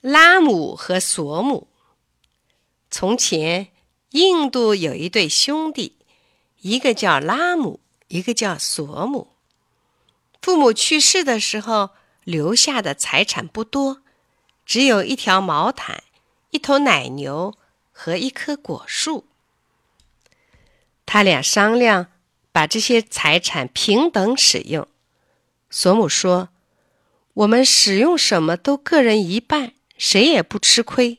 拉姆和索姆。从前，印度有一对兄弟，一个叫拉姆，一个叫索姆。父母去世的时候，留下的财产不多，只有一条毛毯、一头奶牛和一棵果树。他俩商量，把这些财产平等使用。索姆说：“我们使用什么都各人一半。”谁也不吃亏，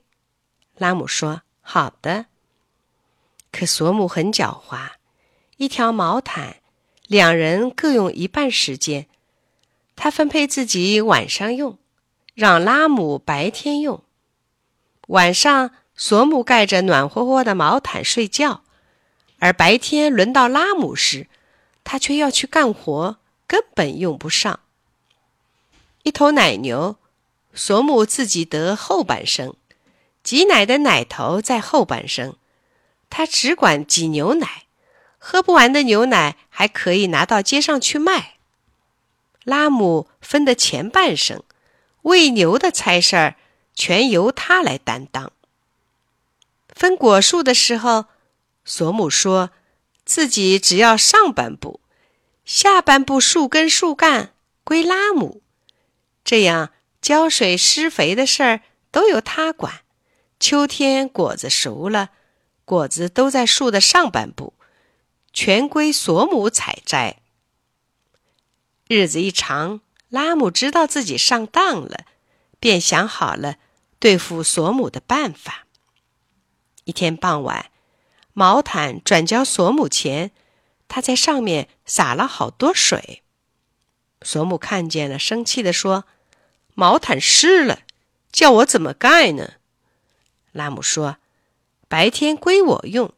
拉姆说：“好的。”可索姆很狡猾，一条毛毯，两人各用一半时间。他分配自己晚上用，让拉姆白天用。晚上，索姆盖着暖和和的毛毯睡觉，而白天轮到拉姆时，他却要去干活，根本用不上。一头奶牛。索姆自己得后半生，挤奶的奶头在后半生，他只管挤牛奶，喝不完的牛奶还可以拿到街上去卖。拉姆分的前半生，喂牛的差事儿全由他来担当。分果树的时候，索姆说自己只要上半部，下半部树根树干归拉姆，这样。浇水、施肥的事儿都由他管。秋天果子熟了，果子都在树的上半部，全归索姆采摘。日子一长，拉姆知道自己上当了，便想好了对付索姆的办法。一天傍晚，毛毯转交索姆前，他在上面洒了好多水。索姆看见了，生气地说。毛毯湿了，叫我怎么盖呢？拉姆说：“白天归我用，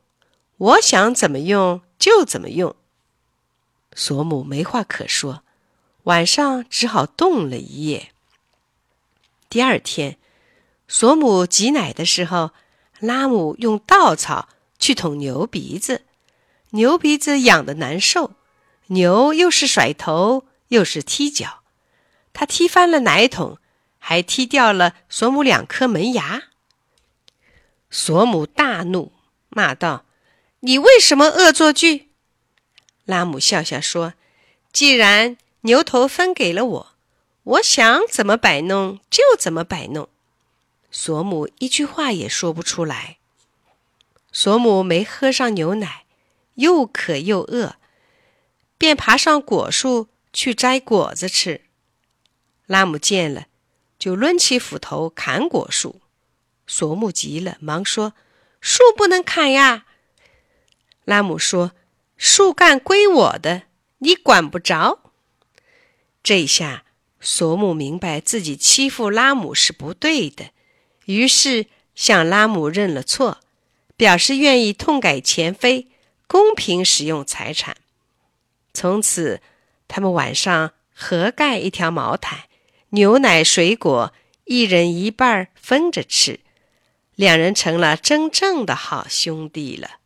我想怎么用就怎么用。”索姆没话可说，晚上只好冻了一夜。第二天，索姆挤奶的时候，拉姆用稻草去捅牛鼻子，牛鼻子痒得难受，牛又是甩头又是踢脚。他踢翻了奶桶，还踢掉了索姆两颗门牙。索姆大怒，骂道：“你为什么恶作剧？”拉姆笑笑说：“既然牛头分给了我，我想怎么摆弄就怎么摆弄。”索姆一句话也说不出来。索姆没喝上牛奶，又渴又饿，便爬上果树去摘果子吃。拉姆见了，就抡起斧头砍果树。索姆急了，忙说：“树不能砍呀！”拉姆说：“树干归我的，你管不着。”这下索姆明白自己欺负拉姆是不对的，于是向拉姆认了错，表示愿意痛改前非，公平使用财产。从此，他们晚上合盖一条毛毯。牛奶、水果，一人一半分着吃，两人成了真正的好兄弟了。